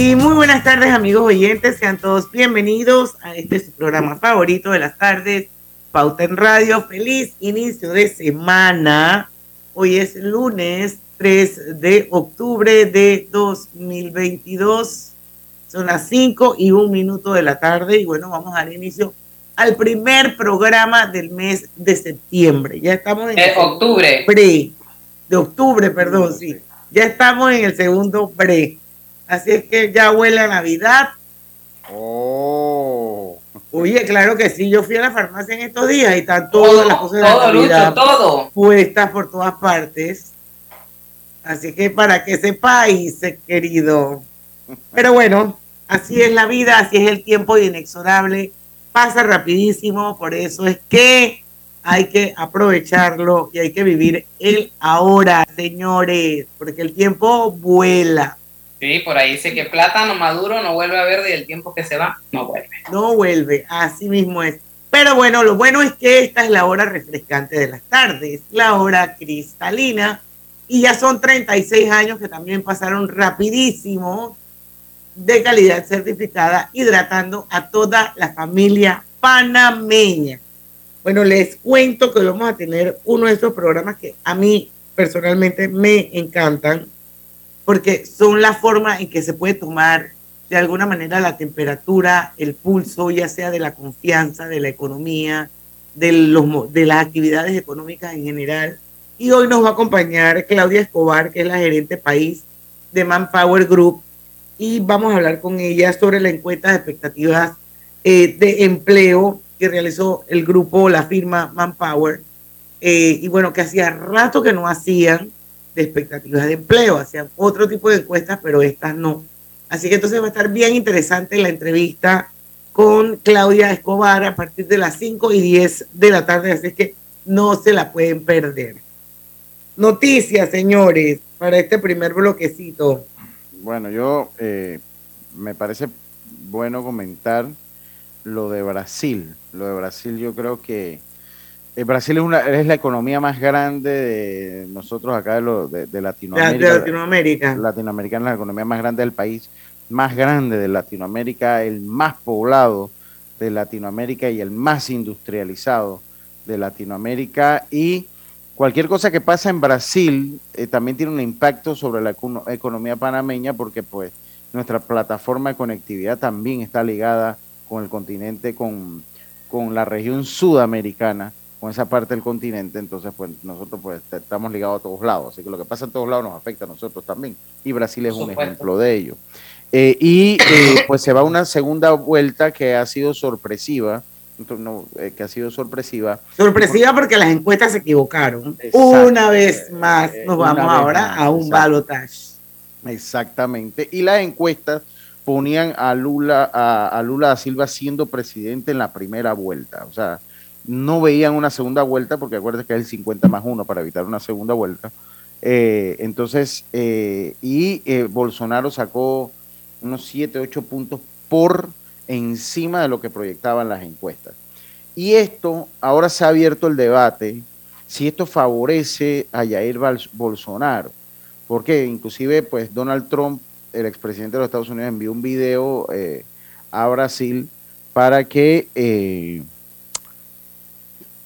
Y muy buenas tardes amigos oyentes, sean todos bienvenidos a este su programa favorito de las tardes, Pauta en Radio. Feliz inicio de semana. Hoy es lunes 3 de octubre de 2022. Son las 5 y un minuto de la tarde y bueno, vamos a dar inicio al primer programa del mes de septiembre. Ya estamos en... Octubre. Pre, de octubre, perdón, sí. Ya estamos en el segundo pre. Así es que ya huele a Navidad. Oh. Oye, claro que sí. Yo fui a la farmacia en estos días y están todas las cosas de todo, Navidad Lucho, todo. puestas por todas partes. Así que para que sepáis, querido. Pero bueno, así es la vida, así es el tiempo inexorable. Pasa rapidísimo, por eso es que hay que aprovecharlo y hay que vivir el ahora, señores, porque el tiempo vuela. Sí, por ahí dice que plátano maduro no vuelve a verde y el tiempo que se va no vuelve. No vuelve, así mismo es. Pero bueno, lo bueno es que esta es la hora refrescante de las tardes, la hora cristalina, y ya son 36 años que también pasaron rapidísimo de calidad certificada, hidratando a toda la familia panameña. Bueno, les cuento que hoy vamos a tener uno de esos programas que a mí personalmente me encantan, porque son la forma en que se puede tomar de alguna manera la temperatura, el pulso, ya sea de la confianza, de la economía, de, los, de las actividades económicas en general. Y hoy nos va a acompañar Claudia Escobar, que es la gerente país de Manpower Group, y vamos a hablar con ella sobre la encuesta de expectativas eh, de empleo que realizó el grupo, la firma Manpower, eh, y bueno, que hacía rato que no hacían de expectativas de empleo, hacían otro tipo de encuestas, pero estas no. Así que entonces va a estar bien interesante la entrevista con Claudia Escobar a partir de las 5 y 10 de la tarde, así que no se la pueden perder. Noticias, señores, para este primer bloquecito. Bueno, yo eh, me parece bueno comentar lo de Brasil. Lo de Brasil yo creo que Brasil es, una, es la economía más grande de nosotros acá de, lo, de, de Latinoamérica. De Latinoamérica. Latinoamericana es la economía más grande del país, más grande de Latinoamérica, el más poblado de Latinoamérica y el más industrializado de Latinoamérica. Y cualquier cosa que pasa en Brasil eh, también tiene un impacto sobre la econo economía panameña porque pues nuestra plataforma de conectividad también está ligada con el continente, con, con la región sudamericana con esa parte del continente, entonces pues nosotros pues estamos ligados a todos lados, así que lo que pasa en todos lados nos afecta a nosotros también, y Brasil es un ejemplo de ello. Eh, y eh, pues se va una segunda vuelta que ha sido sorpresiva, no, eh, que ha sido sorpresiva. Sorpresiva porque las encuestas se equivocaron. Exacto. Una vez más nos vamos ahora más, a un balotaje. Exactamente, y las encuestas ponían a Lula, a, a Lula da Silva siendo presidente en la primera vuelta, o sea, no veían una segunda vuelta, porque acuérdense que es el 50 más 1 para evitar una segunda vuelta. Eh, entonces, eh, y eh, Bolsonaro sacó unos 7, 8 puntos por encima de lo que proyectaban las encuestas. Y esto, ahora se ha abierto el debate si esto favorece a Jair Bolsonaro, porque inclusive pues Donald Trump, el expresidente de los Estados Unidos, envió un video a Brasil para que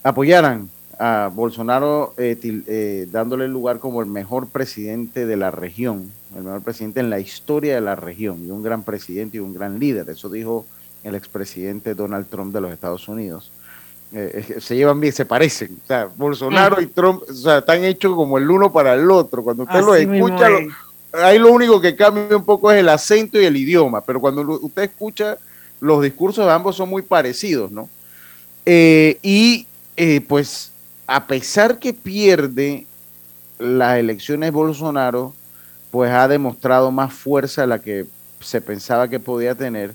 apoyaran a Bolsonaro eh, til, eh, dándole lugar como el mejor presidente de la región, el mejor presidente en la historia de la región y un gran presidente y un gran líder. Eso dijo el expresidente Donald Trump de los Estados Unidos. Eh, se llevan bien, se parecen. O sea, Bolsonaro y Trump o sea, están hechos como el uno para el otro. Cuando usted lo escucha, ahí lo único que cambia un poco es el acento y el idioma, pero cuando usted escucha los discursos de ambos son muy parecidos, ¿no? Eh, y eh, pues a pesar que pierde las elecciones Bolsonaro, pues ha demostrado más fuerza de la que se pensaba que podía tener.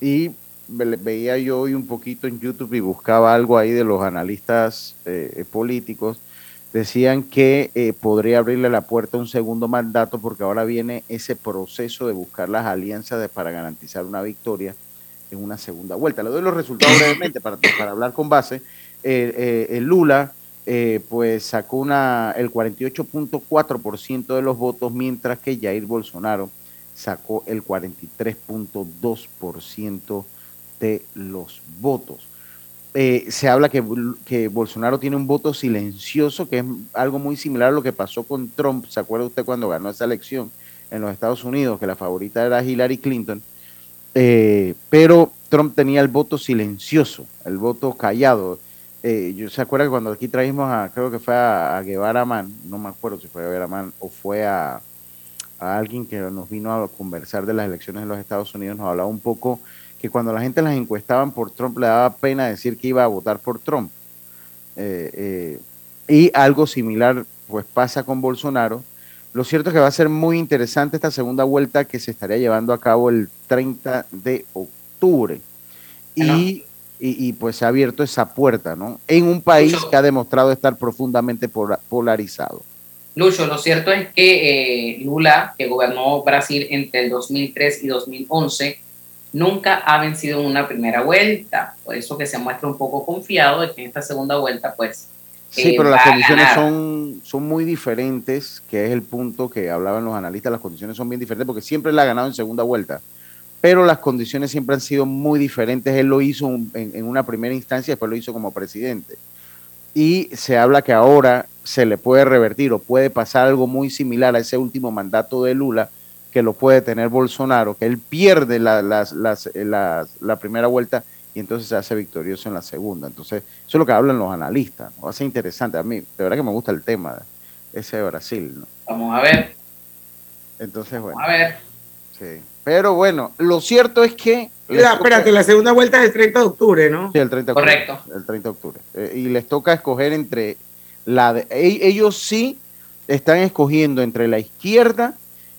Y veía yo hoy un poquito en YouTube y buscaba algo ahí de los analistas eh, políticos. Decían que eh, podría abrirle la puerta a un segundo mandato porque ahora viene ese proceso de buscar las alianzas para garantizar una victoria en una segunda vuelta. Le doy los resultados brevemente para, para hablar con base. Eh, Lula pues sacó el 48.4% de los votos, mientras que Jair Bolsonaro sacó el 43.2% de los votos. Eh, se habla que, Bolsonaro tiene un voto silencioso, que es algo muy similar a lo que pasó con Trump. ¿Se acuerda usted cuando ganó esa elección en los Estados Unidos, que la favorita era Hillary Clinton? Eh, pero Trump tenía el voto silencioso, el voto callado. Eh, yo se acuerda que cuando aquí trajimos a, creo que fue a, Guevara Man, no me acuerdo si fue a Guevara Man o fue a, a alguien que nos vino a conversar de las elecciones en los Estados Unidos, nos hablaba un poco que cuando la gente las encuestaban por Trump le daba pena decir que iba a votar por Trump. Eh, eh, y algo similar pues pasa con Bolsonaro. Lo cierto es que va a ser muy interesante esta segunda vuelta que se estaría llevando a cabo el 30 de octubre. Y, y, pues se ha abierto esa puerta, ¿no? En un país que ha demostrado estar profundamente polarizado. Lucho, lo cierto es que eh, Lula, que gobernó Brasil entre el 2003 y 2011, nunca ha vencido en una primera vuelta. Por eso que se muestra un poco confiado de que en esta segunda vuelta, pues. Sí, eh, pero las condiciones son, son muy diferentes, que es el punto que hablaban los analistas. Las condiciones son bien diferentes porque siempre la ha ganado en segunda vuelta. Pero las condiciones siempre han sido muy diferentes. Él lo hizo en, en una primera instancia, después lo hizo como presidente. Y se habla que ahora se le puede revertir o puede pasar algo muy similar a ese último mandato de Lula, que lo puede tener Bolsonaro, que él pierde la, la, primera vuelta y entonces se hace victorioso en la segunda. Entonces, eso es lo que hablan los analistas. Va a ser interesante. A mí, de verdad que me gusta el tema ese de Brasil. ¿no? Vamos a ver. Entonces, bueno. Vamos a ver. Sí. Pero bueno, lo cierto es que. La, espérate, la segunda vuelta es el 30 de octubre, ¿no? Sí, el 30 de octubre. Correcto. El 30 de octubre. Eh, y les toca escoger entre la de. E, ellos sí están escogiendo entre la izquierda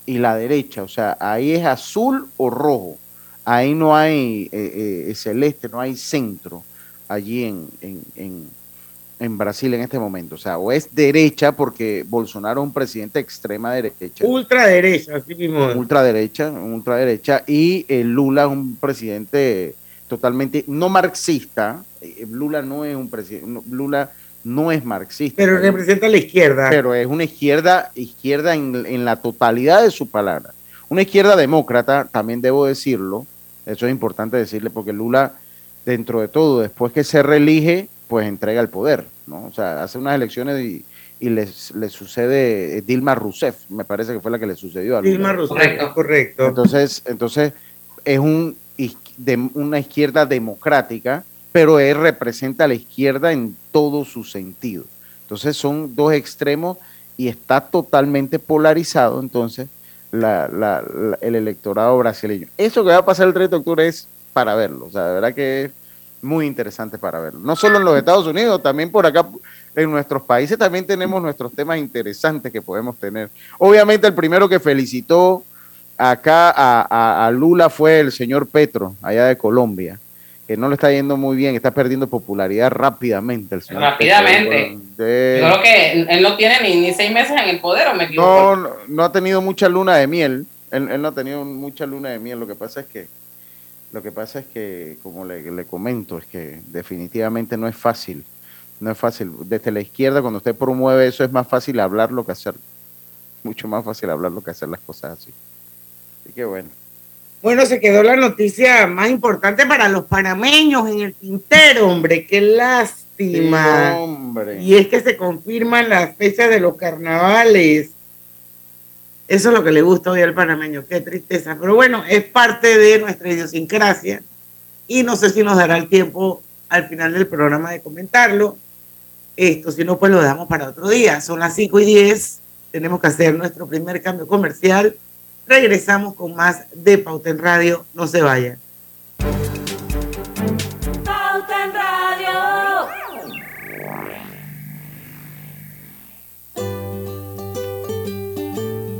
y la derecha, o sea, ahí es azul o rojo, ahí no hay eh, eh, celeste, no hay centro allí en, en, en, Brasil en este momento, o sea, o es derecha porque Bolsonaro es un presidente extrema derecha. Ultraderecha, así mismo. Ultraderecha, ultraderecha, y eh, Lula es un presidente totalmente no marxista, Lula no es un presidente, Lula no es marxista. Pero representa la izquierda. Pero es una izquierda, izquierda en, la totalidad de su palabra. Una izquierda demócrata, también debo decirlo, eso es importante decirle, porque Lula, dentro de todo, después que se reelige, pues entrega el poder, ¿no? O sea, hace unas elecciones y, y le sucede Dilma Rousseff, me parece que fue la que le sucedió a Lula. Dilma Rousseff, correcto. Entonces, entonces es un, de, una izquierda democrática pero él representa a la izquierda en todo su sentido. Entonces son dos extremos y está totalmente polarizado entonces el electorado brasileño. Eso que va a pasar el 30 de octubre es para verlo, o sea, de verdad que es muy interesante para verlo. No solo en los Estados Unidos, también por acá en nuestros países también tenemos nuestros temas interesantes que podemos tener. Obviamente el primero que felicitó acá a Lula fue el señor Petro, allá de Colombia que no le está yendo muy bien, está perdiendo popularidad rápidamente. El señor rápidamente. creo que él no tiene ni, seis meses en el poder, ¿o me equivoco? No, no, ha tenido mucha luna de miel. Él, no ha tenido mucha luna de miel. Lo que pasa es que, lo que pasa es que, como le, le comento, es que definitivamente no es fácil. No es fácil. Desde la izquierda, cuando usted promueve eso, es más fácil hablarlo que hacer. Mucho más fácil hablarlo que hacer las cosas así. Así que bueno. Bueno, se quedó la noticia más importante para los panameños en el tintero, hombre, qué lástima. Y es que se confirman las fechas de los carnavales. Eso es lo que le gusta hoy al panameño, qué tristeza. Pero bueno, es parte de nuestra idiosincrasia y no sé si nos dará el tiempo al final del programa de comentarlo. Esto, si no, pues lo dejamos para otro día. Son las 5 y 10, tenemos que hacer nuestro primer cambio comercial. Regresamos con más de Pauta en Radio. No se vayan.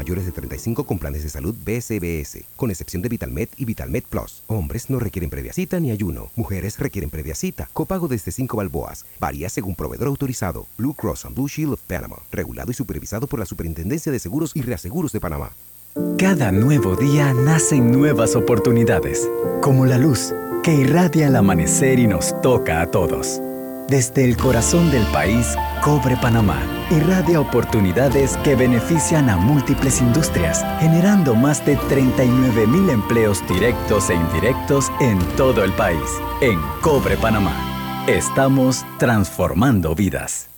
mayores de 35 con planes de salud BCBS, con excepción de VitalMed y VitalMed Plus. Hombres no requieren previa cita ni ayuno. Mujeres requieren previa cita. Copago desde 5 balboas. Varía según proveedor autorizado. Blue Cross and Blue Shield of Panama. Regulado y supervisado por la Superintendencia de Seguros y Reaseguros de Panamá. Cada nuevo día nacen nuevas oportunidades, como la luz que irradia el amanecer y nos toca a todos. Desde el corazón del país, Cobre Panamá irradia oportunidades que benefician a múltiples industrias, generando más de 39 mil empleos directos e indirectos en todo el país. En Cobre Panamá, estamos transformando vidas.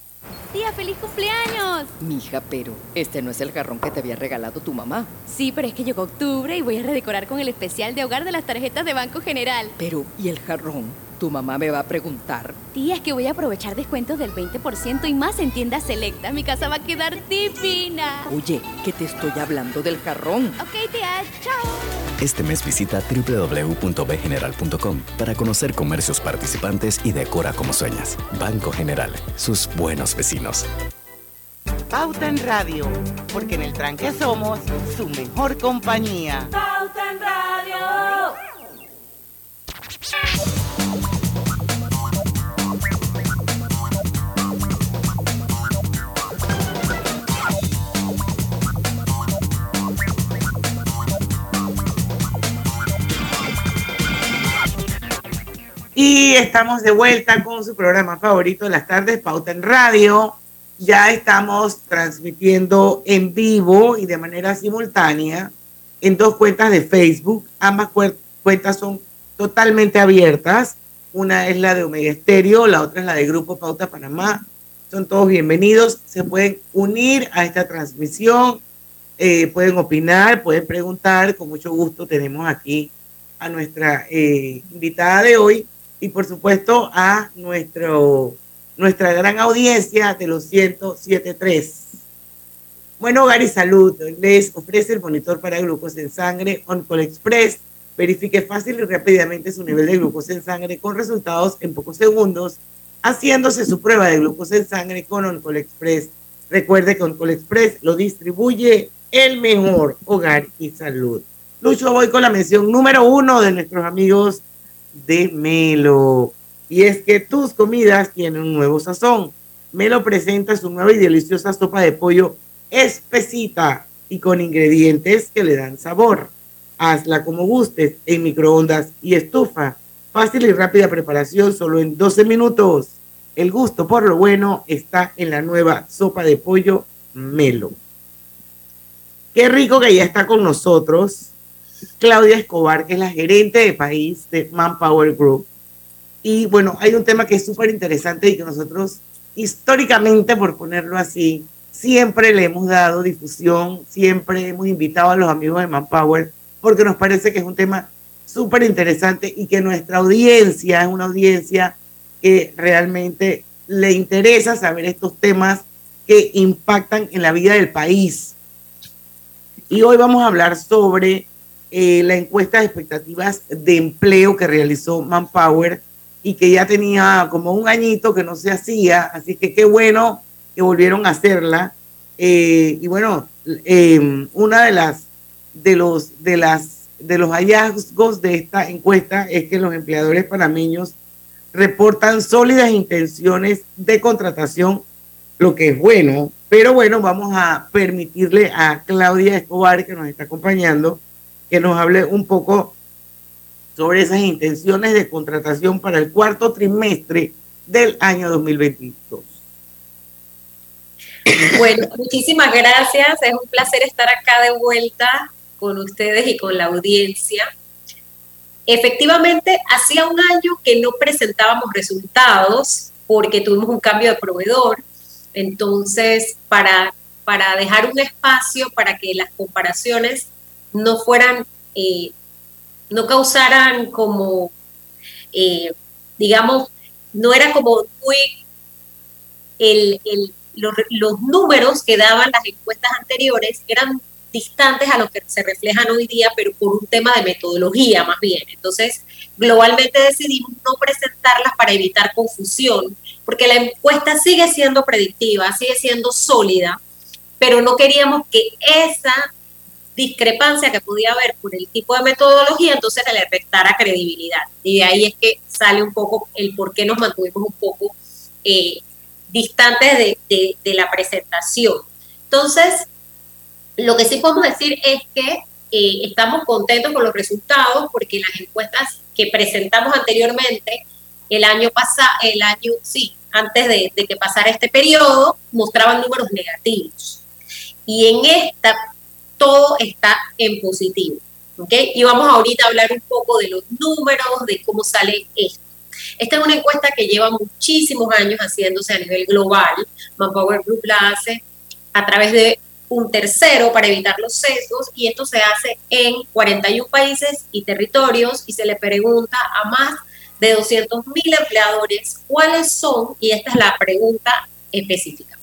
Tía, feliz cumpleaños. Mija, pero este no es el jarrón que te había regalado tu mamá. Sí, pero es que llegó octubre y voy a redecorar con el especial de hogar de las tarjetas de Banco General. Pero, ¿y el jarrón? Tu mamá me va a preguntar. Tía, es que voy a aprovechar descuentos del 20% y más en tiendas selectas. Mi casa va a quedar divina. Oye, que te estoy hablando del jarrón. Ok, tía, chao. Este mes visita www.bgeneral.com para conocer comercios participantes y decora como sueñas. Banco General, sus buenos vecinos. Pauta en Radio, porque en el tranque somos su mejor compañía. Pauta en Radio. Y estamos de vuelta con su programa favorito de las tardes, Pauta en Radio. Ya estamos transmitiendo en vivo y de manera simultánea en dos cuentas de Facebook. Ambas cuentas son totalmente abiertas. Una es la de Omega Estéreo, la otra es la de Grupo Pauta Panamá. Son todos bienvenidos. Se pueden unir a esta transmisión, eh, pueden opinar, pueden preguntar. Con mucho gusto tenemos aquí a nuestra eh, invitada de hoy y por supuesto a nuestro, nuestra gran audiencia de los 107.3. Bueno, Hogar y Salud les ofrece el monitor para glucosa en sangre OnCall Express. Verifique fácil y rápidamente su nivel de glucosa en sangre con resultados en pocos segundos, haciéndose su prueba de glucosa en sangre con OnCall Express. Recuerde que OnCall Express lo distribuye el mejor Hogar y Salud. Lucho, voy con la mención número uno de nuestros amigos de Melo. Y es que tus comidas tienen un nuevo sazón. Melo presenta su nueva y deliciosa sopa de pollo espesita y con ingredientes que le dan sabor. Hazla como gustes en microondas y estufa. Fácil y rápida preparación solo en 12 minutos. El gusto por lo bueno está en la nueva sopa de pollo Melo. Qué rico que ya está con nosotros Claudia Escobar, que es la gerente de país de Manpower Group. Y bueno, hay un tema que es súper interesante y que nosotros históricamente, por ponerlo así, siempre le hemos dado difusión, siempre hemos invitado a los amigos de Manpower porque nos parece que es un tema súper interesante y que nuestra audiencia es una audiencia que realmente le interesa saber estos temas que impactan en la vida del país. Y hoy vamos a hablar sobre eh, la encuesta de expectativas de empleo que realizó Manpower y que ya tenía como un añito que no se hacía, así que qué bueno que volvieron a hacerla. Eh, y bueno, eh, una de las de los de las de los hallazgos de esta encuesta es que los empleadores panameños reportan sólidas intenciones de contratación, lo que es bueno, pero bueno, vamos a permitirle a Claudia Escobar, que nos está acompañando, que nos hable un poco sobre esas intenciones de contratación para el cuarto trimestre del año 2022. Bueno, muchísimas gracias. Es un placer estar acá de vuelta con ustedes y con la audiencia. Efectivamente, hacía un año que no presentábamos resultados porque tuvimos un cambio de proveedor. Entonces, para, para dejar un espacio para que las comparaciones no fueran, eh, no causaran como, eh, digamos, no era como muy el, el, los, los números que daban las encuestas anteriores eran distantes a lo que se reflejan hoy día, pero por un tema de metodología más bien. Entonces, globalmente decidimos no presentarlas para evitar confusión, porque la encuesta sigue siendo predictiva, sigue siendo sólida, pero no queríamos que esa discrepancia que podía haber por el tipo de metodología, entonces le restara credibilidad. Y de ahí es que sale un poco el por qué nos mantuvimos un poco eh, distantes de, de la presentación. Entonces, lo que sí podemos decir es que eh, estamos contentos con los resultados porque las encuestas que presentamos anteriormente, el año pasado, el año, sí, antes de, que pasara este periodo, mostraban números negativos. Y en esta todo está en positivo. ¿ok? Y vamos ahorita a hablar un poco de los números, de cómo sale esto. Esta es una encuesta que lleva muchísimos años haciéndose a nivel global. Manpower Group la hace a través de un tercero para evitar los sesgos y esto se hace en 41 países y territorios y se le pregunta a más de 200 mil empleadores cuáles son, y esta es la pregunta específica,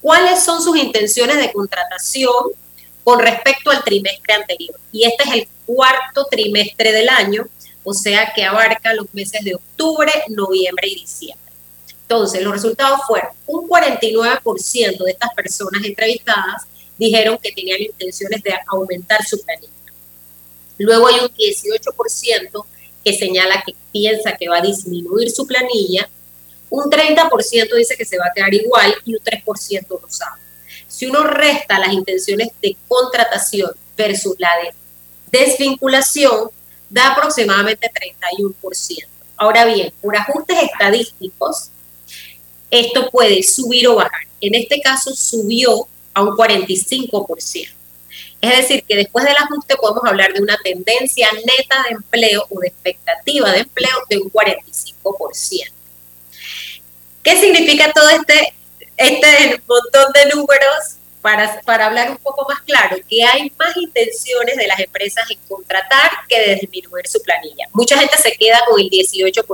cuáles son sus intenciones de contratación con respecto al trimestre anterior. Y este es el cuarto trimestre del año, o sea que abarca los meses de octubre, noviembre y diciembre. Entonces, los resultados fueron un 49% de estas personas entrevistadas dijeron que tenían intenciones de aumentar su planilla. Luego hay un 18% que señala que piensa que va a disminuir su planilla, un 30% dice que se va a quedar igual y un 3% no sabe. Si uno resta las intenciones de contratación versus la de desvinculación, da aproximadamente 31%. Ahora bien, por ajustes estadísticos, esto puede subir o bajar. En este caso subió a un 45%. Es decir, que después del ajuste podemos hablar de una tendencia neta de empleo o de expectativa de empleo de un 45%. ¿Qué significa todo este, este montón de números? Para, para hablar un poco más claro, que hay más intenciones de las empresas en contratar que de disminuir su planilla. Mucha gente se queda con el 18%,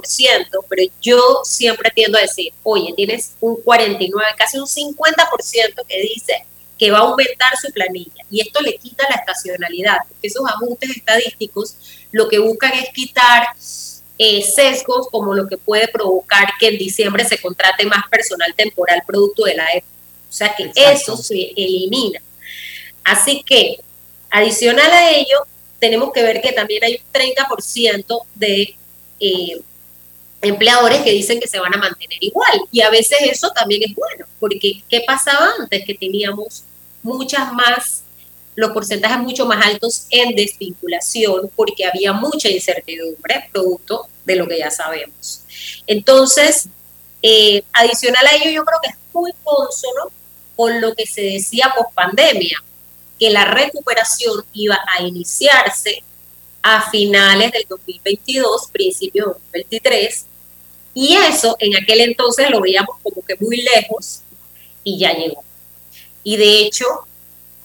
pero yo siempre tiendo a decir, oye, tienes un 49, casi un 50% que dice que va a aumentar su planilla. Y esto le quita la estacionalidad, porque esos ajustes estadísticos lo que buscan es quitar eh, sesgos como lo que puede provocar que en diciembre se contrate más personal temporal producto de la época. O sea que eso se elimina. Así que, adicional a ello, tenemos que ver que también hay un 30% de eh, empleadores que dicen que se van a mantener igual. Y a veces eso también es bueno, porque ¿qué pasaba antes? Que teníamos muchas más, los porcentajes mucho más altos en desvinculación, porque había mucha incertidumbre producto de lo que ya sabemos. Entonces, eh, adicional a ello, yo creo que es muy consono con lo que se decía post pandemia, que la recuperación iba a iniciarse a finales del 2022, principios del 2023, y eso en aquel entonces lo veíamos como que muy lejos y ya llegó. Y de hecho,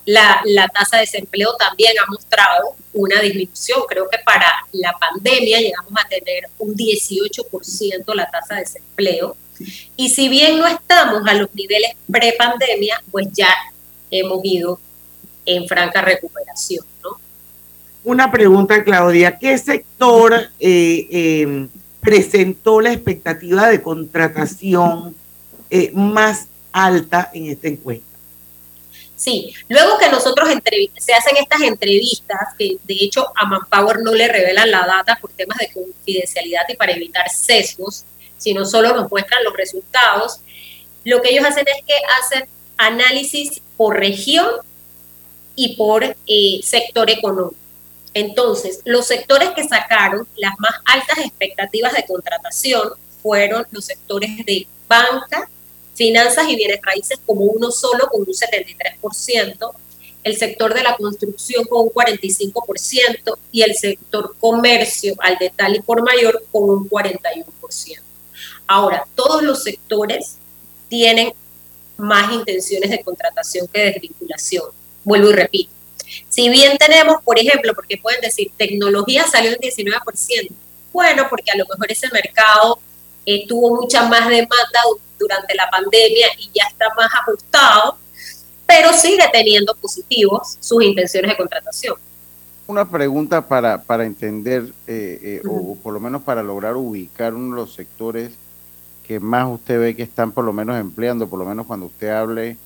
La, la tasa de desempleo también ha mostrado una disminución. Creo que para la pandemia llegamos a tener un 18% la tasa de desempleo. Y si bien no estamos a los niveles pre-pandemia, pues ya hemos ido en franca recuperación. Una pregunta, Claudia. ¿Qué sector eh, eh, presentó la expectativa de contratación eh, más alta en esta encuesta? Sí, luego que nosotros se hacen estas entrevistas, que de hecho a Manpower no le revelan la data por temas de confidencialidad y para evitar sesgos, sino solo nos muestran los resultados, lo que ellos hacen es que hacen análisis por región y por eh, sector económico. Entonces, los sectores que sacaron las más altas expectativas de contratación fueron los sectores de banca, finanzas y bienes raíces como uno solo con un 73%, el sector de la construcción con un 45% y el sector comercio al detalle y por mayor con un 41%. Ahora, todos los sectores tienen más intenciones de contratación que de desvinculación. Vuelvo y repito. Si bien tenemos, por ejemplo, porque pueden decir, tecnología salió en 19%, bueno, porque a lo mejor ese mercado eh, tuvo mucha más demanda durante la pandemia y ya está más ajustado, pero sigue teniendo positivos sus intenciones de contratación. Una pregunta para, para entender, eh, eh, o por lo menos para lograr ubicar uno de los sectores que más usted ve que están por lo menos empleando, por lo menos cuando usted hable,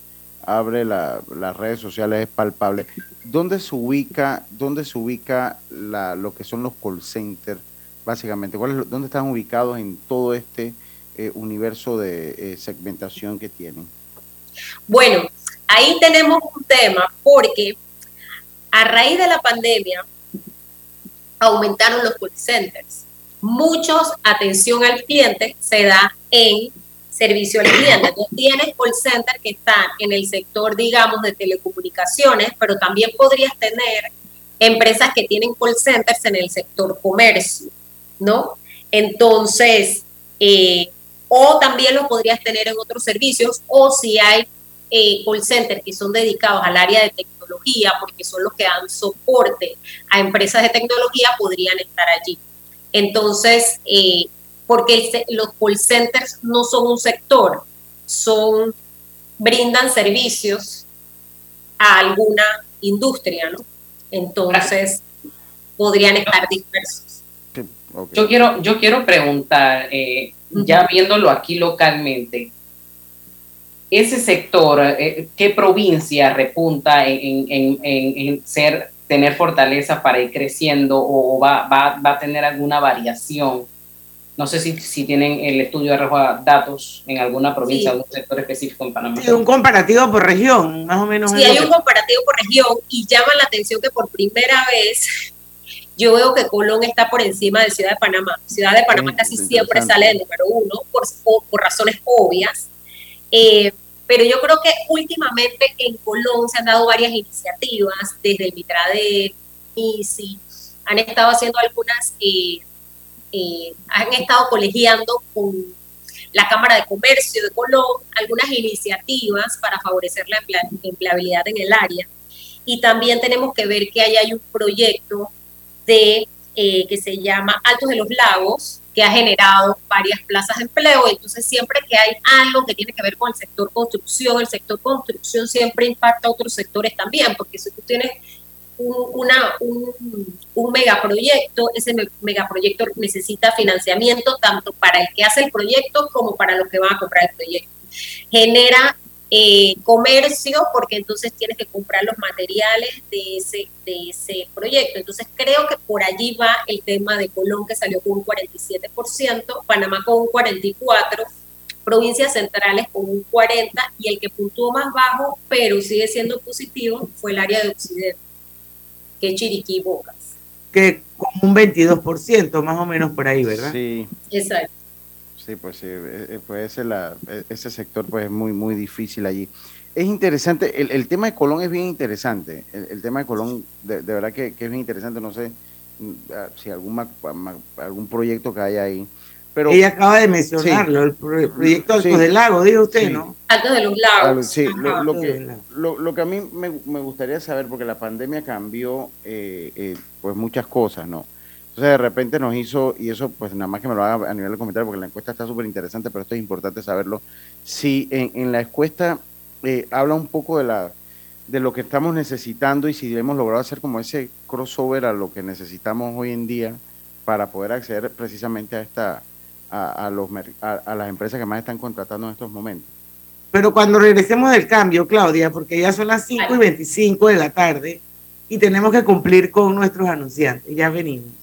abre las redes sociales es palpable. ¿Dónde se ubica, dónde se ubica la, lo que son los call centers, básicamente? ¿Cuál es, ¿Dónde están ubicados en todo este eh, universo de eh, segmentación que tienen? Bueno, ahí tenemos un tema porque a raíz de la pandemia aumentaron los call centers. Muchos atención al cliente se da en servicio al cliente. Tú tienes call centers que están en el sector, digamos, de telecomunicaciones, pero también podrías tener empresas que tienen call centers en el sector comercio, ¿no? Entonces, eh, o también lo podrías tener en otros servicios, o si hay eh, call centers que son dedicados al área de tecnología, porque son los que dan soporte a empresas de tecnología, podrían estar allí. Entonces, eh, porque los call centers no son un sector, son brindan servicios a alguna industria, ¿no? Entonces, podrían estar dispersos. Yo quiero, yo quiero preguntar, eh, ya viéndolo aquí localmente, ese sector, eh, ¿qué provincia repunta en, ser, tener fortaleza para ir creciendo o va, va, va a tener alguna variación? No sé si, si tienen el estudio de datos en alguna provincia, algún sector específico en Panamá. Sí, un comparativo por región, más o menos. Sí, hay un comparativo por región y llama la atención que por primera vez yo veo que Colón está por encima de Ciudad de Panamá. Ciudad de Panamá casi siempre sale el número uno por, por razones obvias. Eh, pero yo creo que últimamente en Colón se han dado varias iniciativas desde el Mitradet, ICI, han estado haciendo algunas eh, eh, han estado colegiando con la Cámara de Comercio de Colón algunas iniciativas para favorecer la empleabilidad en el área. Y también tenemos que ver que ahí hay un proyecto de, eh, que se llama Altos de los Lagos, que ha generado varias plazas de empleo. Entonces, siempre que hay algo que tiene que ver con el sector construcción, el sector construcción siempre impacta a otros sectores también, porque si tú tienes un, una, un, megaproyecto, ese megaproyecto necesita financiamiento tanto para el que hace el proyecto como para los que van a comprar el proyecto. Genera eh, comercio porque entonces tienes que comprar los materiales de ese, de ese proyecto. Entonces creo que por allí va el tema de Colón que salió con un 47%, Panamá con un 44%, provincias centrales con un 40% y el que puntuó más bajo pero sigue siendo positivo fue el área de Occidente que Chiriquí Bocas. Que como un 22%, más o menos por ahí, ¿verdad? Sí. Exacto. Sí, pues sí, eh, eh, pues ese, la, e, ese sector pues es muy, muy difícil allí. Es interesante, el, el tema de Colón es bien interesante, el, tema de Colón de, verdad que, que, es bien interesante, no sé mm, ah, si algún, algún proyecto que hay ahí, Pero, Ella acaba de mencionarlo, el proyecto Altos del Lago, dijo usted, ¿no? Altos de los Lagos. Sí, lo, que, lo, que a mí me, gustaría saber, porque la pandemia cambió eh, eh, pues muchas cosas, ¿no? Entonces de repente nos hizo, y eso pues nada más que me lo haga a nivel de comentario, porque la encuesta está súper interesante, pero esto es importante saberlo. Si en, la encuesta eh, habla un poco de la de lo que estamos necesitando y si hemos logrado hacer como ese crossover a lo que necesitamos hoy en día para poder acceder precisamente a esta a, los, a, las empresas que más están contratando en estos momentos. Pero cuando regresemos del cambio, Claudia, porque ya son las 5 y 25 de la tarde y tenemos que cumplir con nuestros anunciantes, ya venimos.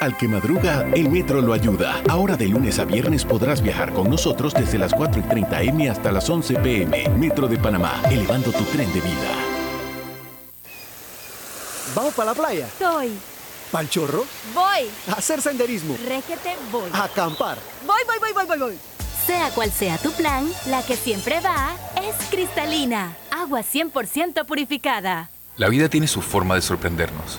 Al que madruga, el metro lo ayuda. Ahora de lunes a viernes podrás viajar con nosotros desde las 4 y 30 M hasta las 11 PM. Metro de Panamá, elevando tu tren de vida. ¿Vamos para la playa? Soy. ¿Pal chorro? Voy. A hacer senderismo. Régete, voy. A acampar. Voy, voy, voy, voy, voy, voy. Sea cual sea tu plan, la que siempre va es cristalina. Agua 100% purificada. La vida tiene su forma de sorprendernos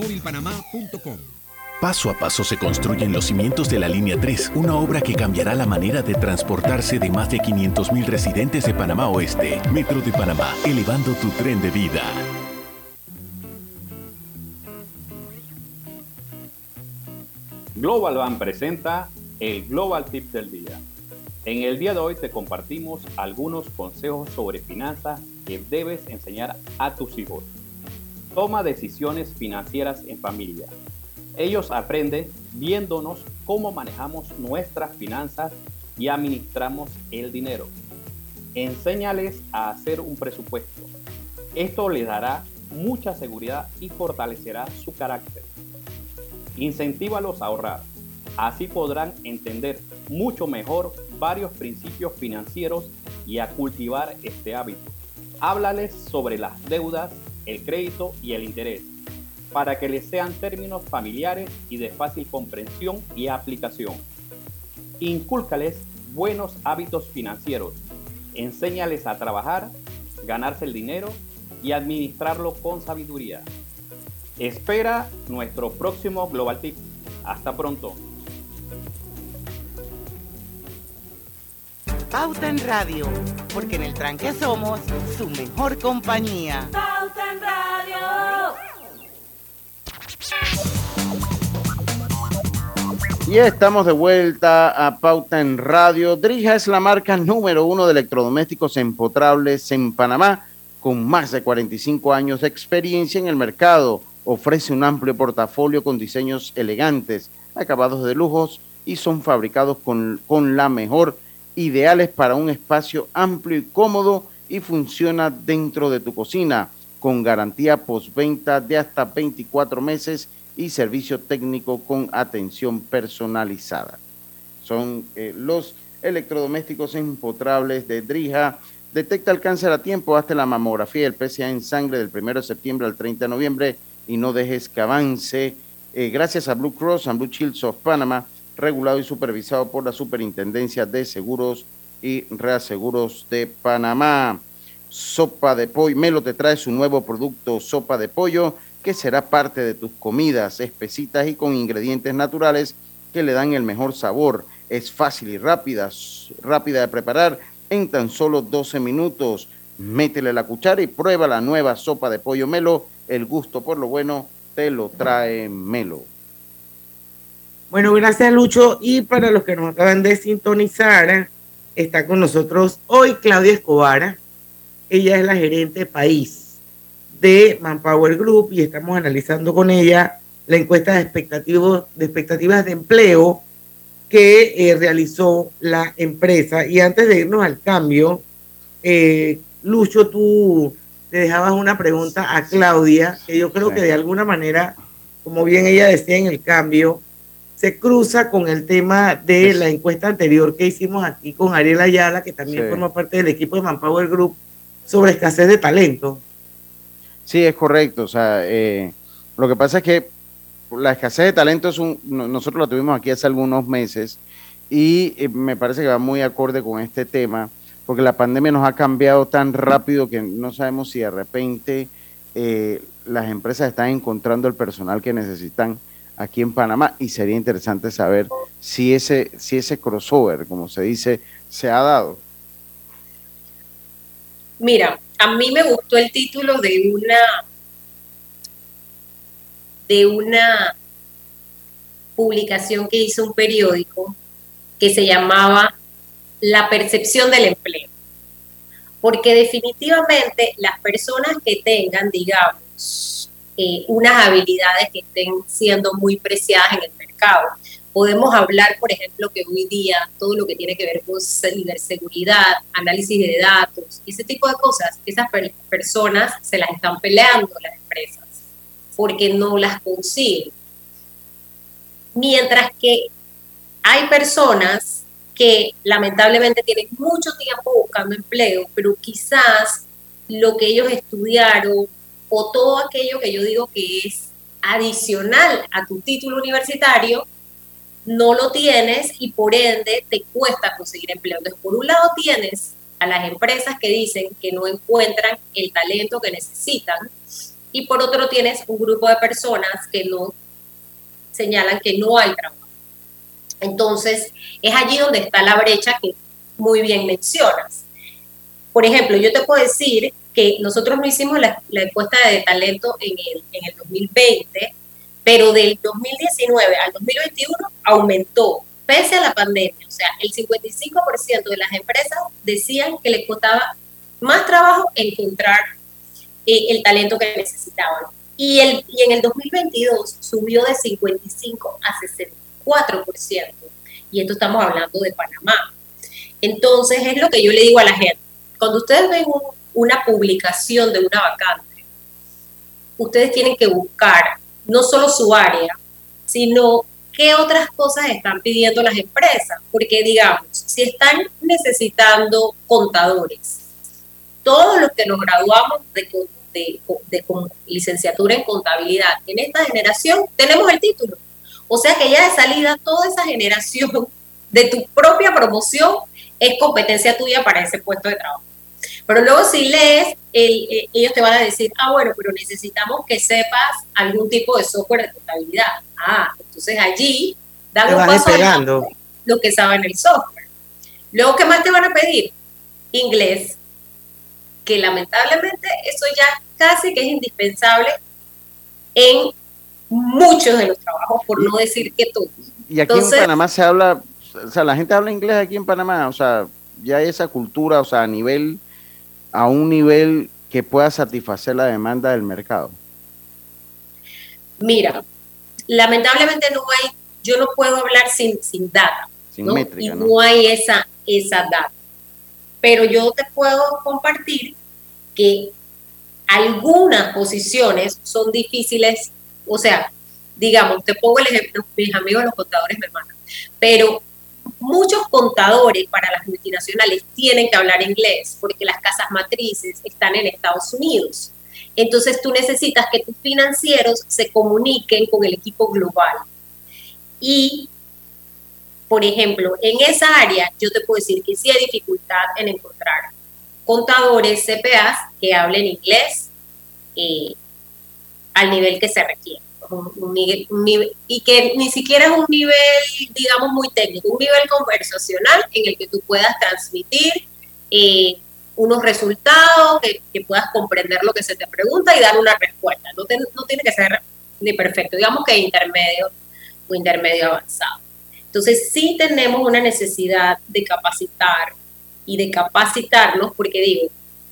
Móvil móvilpanamá.com. Paso a paso se construyen los cimientos de la Línea 3, una obra que cambiará la manera de transportarse de más de 500.000 residentes de Panamá Oeste. Metro de Panamá, elevando tu tren de vida. Global Bank presenta el Global Tip del Día. En el día de hoy te compartimos algunos consejos sobre finanzas que debes enseñar a tus hijos. Toma decisiones financieras en familia. Ellos aprenden viéndonos cómo manejamos nuestras finanzas y administramos el dinero. Enséñales a hacer un presupuesto. Esto les dará mucha seguridad y fortalecerá su carácter. Incentívalos a ahorrar. Así podrán entender mucho mejor varios principios financieros y a cultivar este hábito. Háblales sobre las deudas el crédito y el interés, para que les sean términos familiares y de fácil comprensión y aplicación. Incúlcales buenos hábitos financieros, enséñales a trabajar, ganarse el dinero y administrarlo con sabiduría. Espera nuestro próximo Global Tip. Hasta pronto. Pauta en Radio, porque en el tranque somos su mejor compañía. Pauta en Radio. Y estamos de vuelta a Pauta en Radio. Drija es la marca número uno de electrodomésticos empotrables en Panamá, con más de 45 años de experiencia en el mercado ofrece un amplio portafolio con diseños elegantes, acabados de lujos y son fabricados con, con la mejor, ideales para un espacio amplio y cómodo y funciona dentro de tu cocina con garantía postventa de hasta 24 meses y servicio técnico con atención personalizada. Son eh, los electrodomésticos empotrables de Drija. Detecta el cáncer a tiempo, hasta la mamografía el PSA en sangre del 1 de septiembre al 30 de noviembre y no dejes que avance. Eh, gracias a Blue Cross and Blue Shields of Panama, regulado y supervisado por la Superintendencia de Seguros y Reaseguros de Panamá. Sopa de pollo, Melo te trae su nuevo producto, sopa de pollo, que será parte de tus comidas espesitas y con ingredientes naturales que le dan el mejor sabor. Es fácil y rápida, rápida de preparar en tan solo 12 minutos. Métele la cuchara y prueba la nueva sopa de pollo Melo. El gusto por lo bueno te lo trae Melo. Bueno, gracias Lucho. Y para los que nos acaban de sintonizar, está con nosotros hoy Claudia Escobar. Ella es la gerente país de Manpower Group y estamos analizando con ella la encuesta de expectativas de, expectativas de empleo que eh, realizó la empresa. Y antes de irnos al cambio, eh, Lucho, tú le dejabas una pregunta a Claudia, que yo creo que de alguna manera, como bien ella decía en el cambio, se cruza con el tema de la encuesta anterior que hicimos aquí con Ariel Ayala, que también forma parte del equipo de Manpower Group, sobre escasez de talento. Sí, es correcto. O sea, eh, lo que pasa es que la escasez de talento es un, nosotros la tuvimos aquí hace algunos meses y eh, me parece que va muy acorde con este tema, porque la pandemia nos ha cambiado tan rápido que no sabemos si de repente eh, las empresas están encontrando el personal que necesitan aquí en Panamá y sería interesante saber si ese, si ese crossover, como se dice, se ha dado. Mira, a mí me gustó el título de una de una publicación que hizo un periódico que se llamaba La percepción del empleo. Porque definitivamente las personas que tengan, digamos, eh, unas habilidades que estén siendo muy preciadas en el mercado, podemos hablar, por ejemplo, que hoy día todo lo que tiene que ver con ciberseguridad, análisis de datos, ese tipo de cosas, esas personas se las están peleando las empresas porque no las consiguen. Mientras que hay personas que lamentablemente tienen mucho tiempo buscando empleo, pero quizás lo que ellos estudiaron o todo aquello que yo digo que es adicional a tu título universitario, no lo tienes y por ende te cuesta conseguir empleo. Entonces, por un lado tienes a las empresas que dicen que no encuentran el talento que necesitan y por otro tienes un grupo de personas que no señalan que no hay trabajo. Entonces, es allí donde está la brecha que muy bien mencionas. Por ejemplo, yo te puedo decir que nosotros no hicimos la, encuesta de talento en el, en el 2020, pero del 2019 al 2021 aumentó, pese a la pandemia. O sea, el 55% de las empresas decían que les costaba más trabajo encontrar eh, el talento que necesitaban. Y, el, y en el 2022 subió de 55 a 64%. Y esto estamos hablando de Panamá. Entonces, es lo que yo le digo a la gente. Cuando ustedes ven una publicación de una vacante, ustedes tienen que buscar no solo su área, sino qué otras cosas están pidiendo las empresas. Porque, digamos, si están necesitando contadores, todos los que nos graduamos de, de, licenciatura en contabilidad en esta generación, tenemos el título. O sea que ya de salida toda esa generación de tu propia promoción es competencia tuya para ese puesto de trabajo. Pero luego si lees, eh, ellos te van a decir, ah, bueno, pero necesitamos que sepas algún tipo de software de contabilidad. Ah, entonces allí dan un paso lo que saben el software. Luego, ¿qué más te van a pedir? Inglés, que lamentablemente eso ya casi que es indispensable en muchos de los trabajos, por no decir que todos. Y aquí en Panamá se habla, o sea, la gente habla inglés aquí en Panamá, o sea, ya esa cultura, o sea, a nivel, a un nivel que pueda satisfacer la demanda del mercado. Mira, lamentablemente no hay, yo no puedo hablar sin, sin data. Sin ¿no? métrica, y ¿no? no hay esa, esa data. Pero yo te puedo compartir que algunas posiciones son difíciles, o sea, digamos, te pongo el ejemplo, mis amigos los contadores me mandan, pero muchos contadores para las multinacionales tienen que hablar inglés porque las casas matrices están en Estados Unidos. Entonces tú necesitas que tus financieros se comuniquen con el equipo global. Y, por ejemplo, en esa área yo te puedo decir que sí hay dificultad en encontrar contadores, CPAs que hablen inglés eh, al nivel que se requiere. Un- nivel- y que ni siquiera es un nivel, digamos, muy técnico, un nivel conversacional en el que tú puedas transmitir eh, unos resultados, que, que puedas comprender lo que se te pregunta y dar una respuesta. No, te- no tiene que ser ni perfecto, digamos que intermedio o intermedio avanzado. Entonces sí tenemos una necesidad de capacitar y de capacitarnos, porque digo,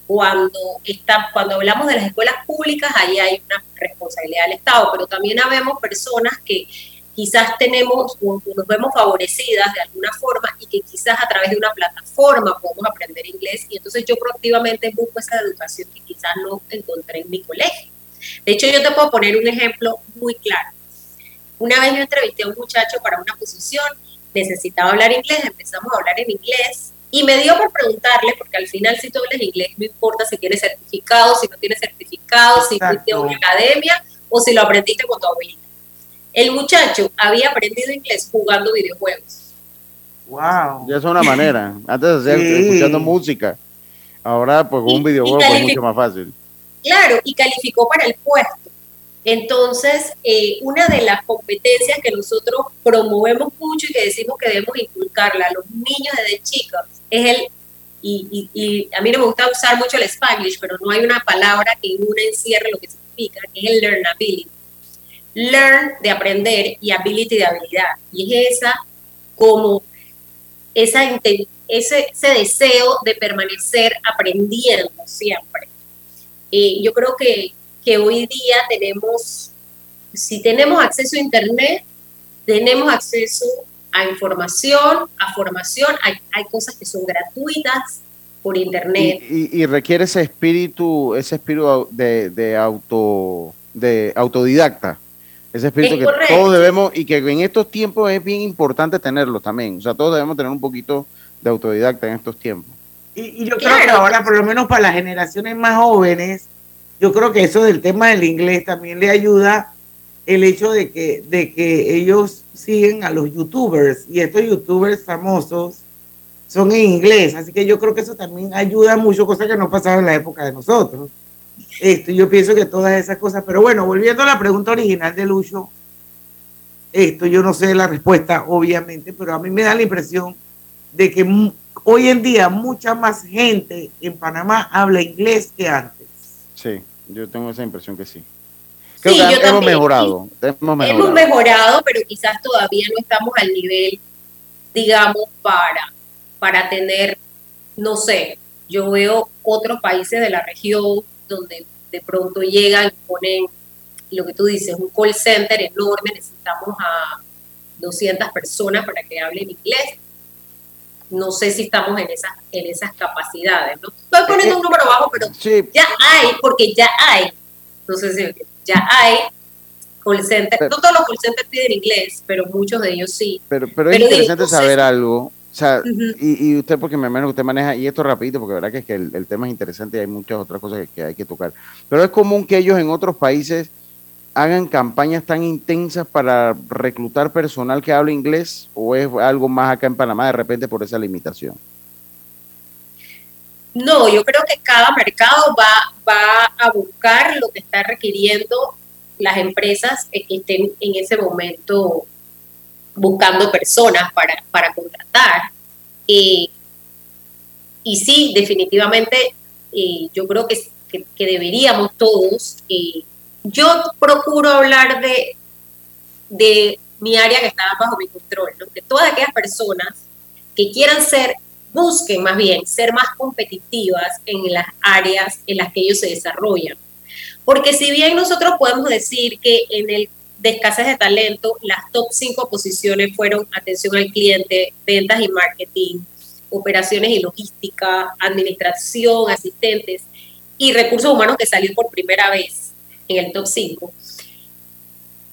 cuando, está, cuando hablamos de las escuelas públicas, ahí hay una responsabilidad del Estado, pero también habemos personas que quizás tenemos nos vemos favorecidas de alguna forma y que quizás a través de una plataforma podemos aprender inglés y entonces yo proactivamente busco esa educación que quizás no encontré en mi colegio. De hecho, yo te puedo poner un ejemplo muy claro. Una vez yo entrevisté a un muchacho para una posición, necesitaba hablar inglés, empezamos a hablar en inglés y me dio por preguntarle, porque al final si tú hablas inglés, no importa si tienes certificado, si no tienes certificado, si fuiste a una academia o si lo aprendiste con tu abuelita. El muchacho había aprendido inglés jugando videojuegos. Wow. Ya es una manera. Antes de hacer Sí. escuchando música. Ahora, pues con un videojuego es mucho más fácil. Claro, y calificó para el puesto. Entonces, eh, una de las competencias que nosotros promovemos mucho y que decimos que debemos inculcarla a los niños desde chicos es el, y, y- y a mí no me gusta usar mucho el spanglish, pero no hay una palabra que en una encierre lo que significa, que es el learnability. Learn de aprender y ability de habilidad. Y es esa como esa, ese, ese deseo de permanecer aprendiendo siempre. Eh, yo creo que, que hoy día tenemos, si tenemos acceso a Internet, tenemos acceso a información, a formación, hay, hay cosas que son gratuitas por Internet. Y, y requiere ese espíritu, ese espíritu de, de auto, de autodidacta. Ese espíritu Es que correcto. todos debemos, y que en estos tiempos es bien importante tenerlo también. O sea, todos debemos tener un poquito de autodidacta en estos tiempos. Y, y yo creo que ahora, por lo menos para las generaciones más jóvenes, yo creo que eso del tema del inglés también le ayuda el hecho de que, de que ellos siguen a los youtubers y estos youtubers famosos son en inglés, así que yo creo que eso también ayuda mucho, cosa que no pasaba en la época de nosotros. Esto, yo pienso que todas esas cosas, pero bueno, volviendo a la pregunta original de Lucho, esto yo no sé la respuesta, obviamente, pero a mí me da la impresión de que hoy en día mucha más gente en Panamá habla inglés que antes. Sí, yo tengo esa impresión que sí. Creo Sí, que yo hemos también. mejorado. Hemos mejorado. Hemos mejorado, pero quizás todavía no estamos al nivel, digamos, para, para tener, no sé, yo veo otros países de la región donde de pronto llegan y ponen lo que tú dices, un call center enorme, necesitamos a 200 personas para que hablen inglés. No sé si estamos en esas, en esas capacidades, ¿no? Estoy poniendo un número bajo, pero ya hay, porque ya hay, no sé si ya hay call no todos los call centers piden inglés, pero muchos de ellos sí. Pero, pero es Pero interesante saber algo. O sea, y, y usted, porque me imagino que usted maneja, y esto rapidito, porque verdad que es que el, el tema es interesante y hay muchas otras cosas que, que hay que tocar. Pero es común que ellos en otros países hagan campañas tan intensas para reclutar personal que hable inglés, o es algo más acá en Panamá de repente por esa limitación. No, yo creo que cada mercado va, va a buscar lo que está requiriendo las empresas que estén en ese momento buscando personas para, para contratar. Eh, y sí, definitivamente, eh, yo creo que, que- que deberíamos todos, eh, yo procuro hablar de, de mi área que está bajo mi control, ¿no? que todas aquellas personas que quieran ser, busquen más bien ser más competitivas en las áreas en las que ellos se desarrollan. Porque si bien nosotros podemos decir que en el de escasez de talento, las top cinco posiciones fueron atención al cliente, ventas y marketing, operaciones y logística, administración, asistentes y recursos humanos que salió por primera vez en el top 5.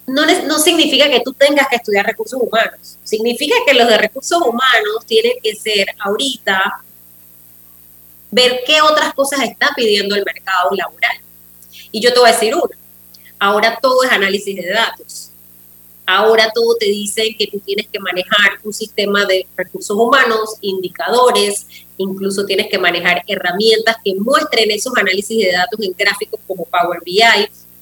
No, no significa que tú tengas que estudiar recursos humanos. Significa que los de recursos humanos tienen que ser ahorita ver qué otras cosas está pidiendo el mercado laboral. Y yo te voy a decir una. Ahora todo es análisis de datos. Ahora todo te dice que tú tienes que manejar un sistema de recursos humanos, indicadores, incluso tienes que manejar herramientas que muestren esos análisis de datos en gráficos como Power BI.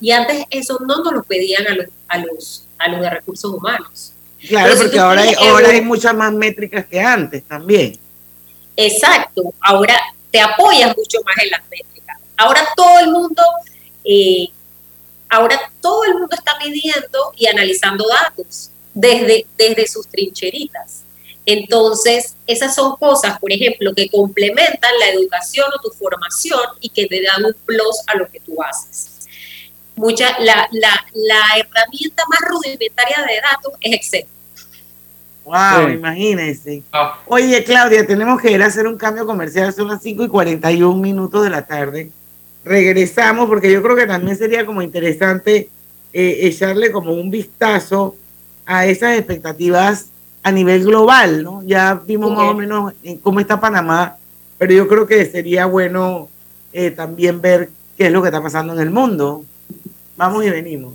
Y antes eso no nos lo pedían a los, a los, a los de recursos humanos. Claro, porque ahora hay, ahora hay muchas más métricas que antes también. Exacto, ahora te apoyas mucho más en las métricas. Ahora todo el mundo eh, Ahora todo el mundo está midiendo y analizando datos desde, desde sus trincheritas. Entonces, esas son cosas, por ejemplo, que complementan la educación o tu formación y que te dan un plus a lo que tú haces. Mucha, la, la, la herramienta más rudimentaria de datos es Excel. Wow, imagínense. Oye, Claudia, tenemos que ir a hacer un cambio comercial, son las 5 y 41 minutos de la tarde regresamos porque yo creo que también sería como interesante eh, echarle como un vistazo a esas expectativas a nivel global, ¿no? Ya vimos más o menos cómo está Panamá, pero yo creo que sería bueno eh, también ver qué es lo que está pasando en el mundo. Vamos y venimos.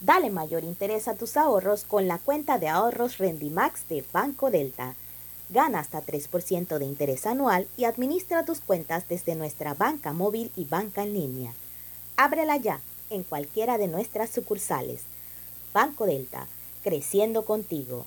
Dale mayor interés a tus ahorros con la cuenta de ahorros Rendimax de Banco Delta. Gana hasta 3% de interés anual y administra tus cuentas desde nuestra banca móvil y banca en línea. Ábrela ya en cualquiera de nuestras sucursales. Banco Delta, creciendo contigo.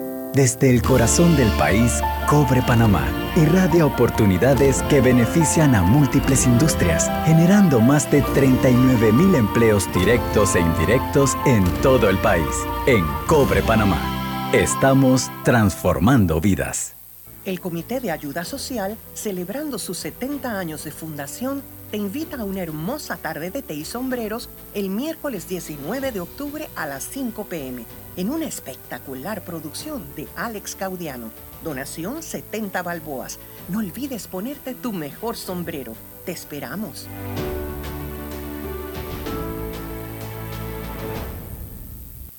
Desde el corazón del país, Cobre Panamá irradia oportunidades que benefician a múltiples industrias, generando más de 39 mil empleos directos e indirectos en todo el país. En Cobre Panamá, estamos transformando vidas. El Comité de Ayuda Social, celebrando sus 70 años de fundación, te invita a una hermosa tarde de té y sombreros el miércoles 19 de octubre a las 5 pm en una espectacular producción de Alex Caudiano. Donación 70 balboas. No olvides ponerte tu mejor sombrero. Te esperamos.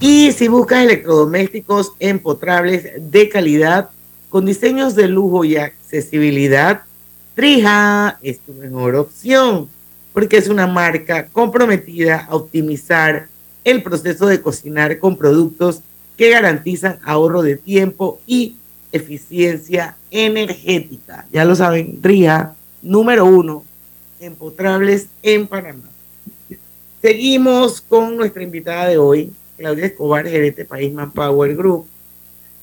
Y si buscas electrodomésticos empotrables de calidad, con diseños de lujo y accesibilidad, Trija es tu mejor opción, porque es una marca comprometida a optimizar el proceso de cocinar con productos que garantizan ahorro de tiempo y eficiencia energética. Ya lo saben, RIA, número uno, empotrables en Panamá. Seguimos con nuestra invitada de hoy, Claudia Escobar, gerente País Manpower Group.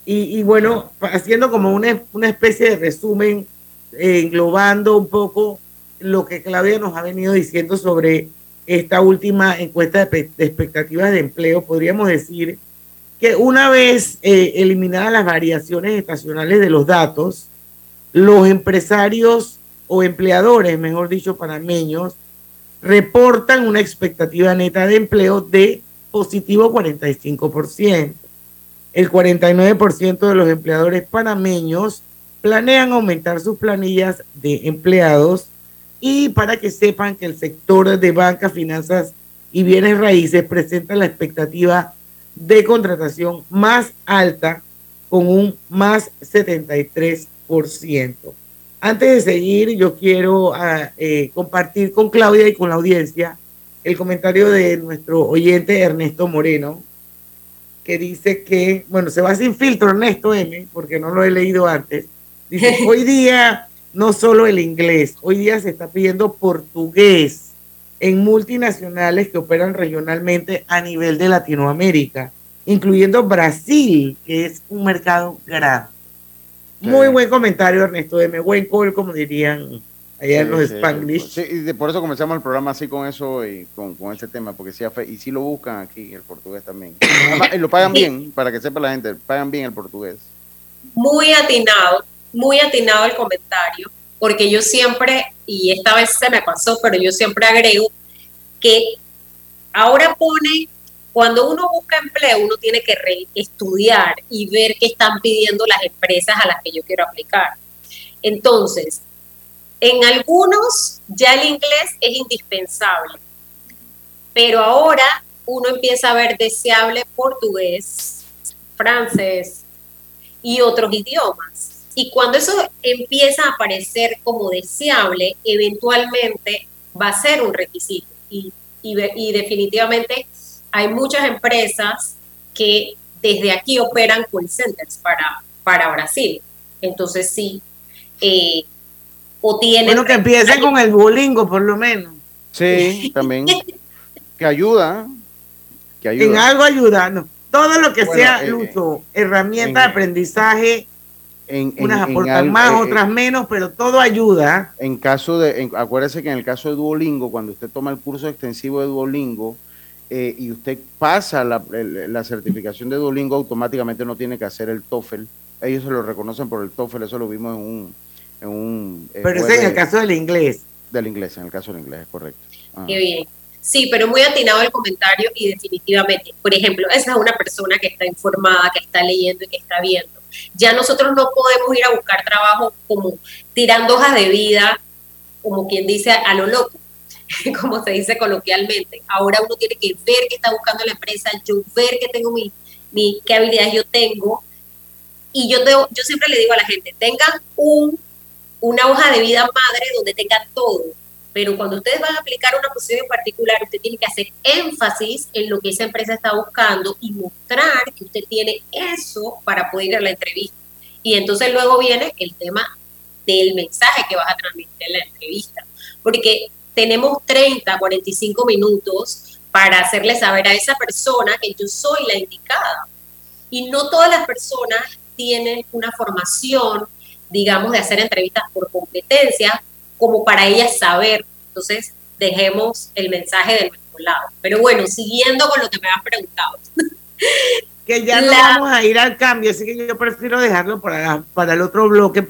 Y, y bueno, haciendo como una, una especie de resumen, eh, englobando un poco lo que Claudia nos ha venido diciendo sobre esta última encuesta de, de expectativas de empleo, podríamos decir que una vez eh, eliminadas las variaciones estacionales de los datos, los empresarios o empleadores, mejor dicho, panameños, reportan una expectativa neta de empleo de positivo 45%. El 49% de los empleadores panameños planean aumentar sus planillas de empleados y para que sepan que el sector de banca, finanzas y bienes raíces presenta la expectativa de contratación más alta con un más 73%. Antes de seguir, yo quiero ah, eh, compartir con Claudia y con la audiencia el comentario de nuestro oyente Ernesto Moreno, que dice que, bueno, se va sin filtro Ernesto M, porque no lo he leído antes. Dice, hoy día no solo el inglés, hoy día se está pidiendo portugués en multinacionales que operan regionalmente a nivel de Latinoamérica, incluyendo Brasil, que es un mercado grande. Muy buen comentario, Ernesto M. Buen call, como dirían allá en los Spanglish. sí, y de- por eso comenzamos el programa así con eso y con, con ese tema, porque sí, y sí lo buscan aquí, el portugués también. Además, y lo pagan bien, para que sepa la gente, pagan bien el portugués. muy atinado, muy atinado el comentario, porque yo siempre, y esta vez se me pasó, pero yo siempre agrego que ahora pone, cuando uno busca empleo, uno tiene que re- estudiar y ver qué están pidiendo las empresas a las que yo quiero aplicar. Entonces, en algunos ya el inglés es indispensable, pero ahora uno empieza a ver deseable portugués, francés, y otros idiomas. Y cuando eso empieza a aparecer como deseable, eventualmente va a ser un requisito. Y, definitivamente hay muchas empresas que desde aquí operan call centers para, para Brasil. Entonces sí, eh, o tienen... Bueno, que empiecen con el Duolingo, por lo menos. Sí, también. Que ayuda, que ayuda. En algo ayudarnos. Todo lo que Bueno, sea, eh, Lucho, herramienta en- de aprendizaje, En- unas en aportan más, eh, otras menos, pero todo ayuda. En caso de, en- acuérdese que en el caso de Duolingo, cuando usted toma el curso extensivo de Duolingo eh, y usted pasa la, el- la certificación de Duolingo, automáticamente no tiene que hacer el TOEFL. Ellos se lo reconocen por el TOEFL, eso lo vimos en un... En un Pero ese en el caso del inglés. Del inglés, en el caso del inglés, es correcto. Ah. Qué bien. Sí, pero muy atinado el comentario y definitivamente, por ejemplo, esa es una persona que está informada, que está leyendo y que está viendo. Ya nosotros no podemos ir a buscar trabajo como tirando hojas de vida, como quien dice a lo loco, como se dice coloquialmente. Ahora uno tiene que ver qué está buscando la empresa, yo ver qué tengo mi, mi qué habilidades yo tengo. Y yo, debo- yo siempre le digo a la gente, tengan un, una hoja de vida madre donde tengan todo pero cuando ustedes van a aplicar una posición en particular, usted tiene que hacer énfasis en lo que esa empresa está buscando y mostrar que usted tiene eso para poder ir a la entrevista. Y entonces luego viene el tema del mensaje que vas a transmitir en la entrevista, porque tenemos 30, 45 minutos para hacerle saber a esa persona que yo soy la indicada. Y no todas las personas tienen una formación, digamos, de hacer entrevistas por competencia, como para ellas saber. Entonces, dejemos el mensaje de nuestro lado. Pero bueno, siguiendo con lo que me has preguntado. Que ya no vamos a ir al cambio, así que yo prefiero dejarlo para, para el otro bloque,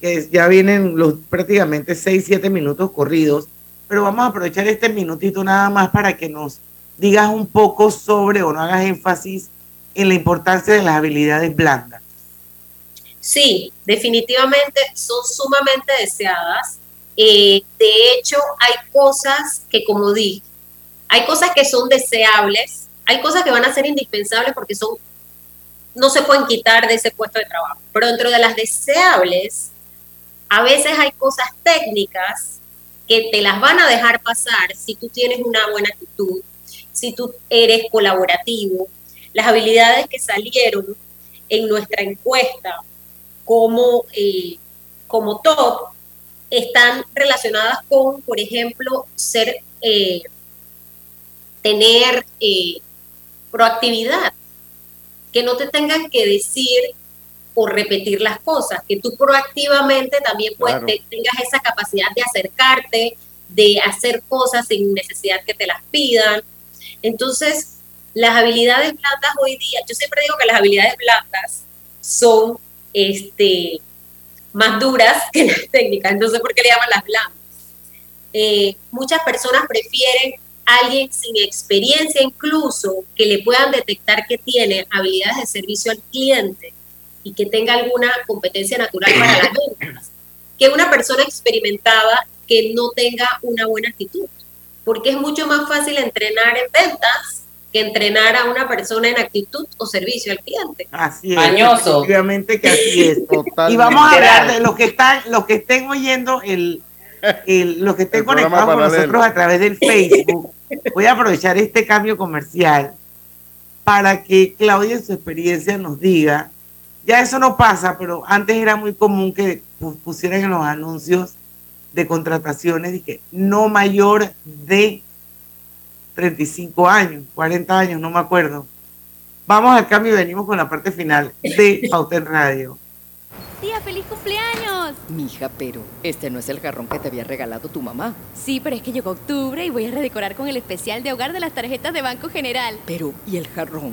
que ya vienen los prácticamente 6, 7 minutos corridos. Pero vamos a aprovechar este minutito nada más para que nos digas un poco sobre o no hagas énfasis en la importancia de las habilidades blandas. Sí, definitivamente son sumamente deseadas. Eh, de hecho, hay cosas que, como dije, hay cosas que son deseables, hay cosas que van a ser indispensables porque son, no se pueden quitar de ese puesto de trabajo. Pero dentro de las deseables, a veces hay cosas técnicas que te las van a dejar pasar si tú tienes una buena actitud, si tú eres colaborativo. Las habilidades que salieron en nuestra encuesta como, eh, como top están relacionadas con, por ejemplo, ser, eh, tener eh, proactividad, que no te tengan que decir o repetir las cosas, que tú proactivamente también pues, Claro. te- tengas esa capacidad de acercarte, de hacer cosas sin necesidad que te las pidan. Entonces, las habilidades blandas hoy día, yo siempre digo que las habilidades blandas son este, más duras que las técnicas, entonces, ¿por qué le llaman las blandas? Eh, muchas personas prefieren a alguien sin experiencia incluso que le puedan detectar que tiene habilidades de servicio al cliente y que tenga alguna competencia natural para las ventas, que una persona experimentada que no tenga una buena actitud, porque es mucho más fácil entrenar en ventas que entrenar a una persona en actitud o servicio al cliente. Así es. Mañoso. Efectivamente que así es. Y vamos a hablar de los que están, los que estén oyendo el, el- los que estén El conectados con nosotros a través del Facebook. Voy a aprovechar este cambio comercial para que Claudia en su experiencia nos diga, ya eso no pasa, pero antes era muy común que pu- pusieran en los anuncios de contrataciones y que no mayor de 35 años, 40 años, no me acuerdo. Vamos al cambio y venimos con la parte final de Pauta en Radio. Tía, feliz cumpleaños. Mija, pero este no es el jarrón que te había regalado tu mamá. Sí, pero es que llegó octubre y voy a redecorar con el especial de hogar de las tarjetas de Banco General. Pero, ¿y el jarrón?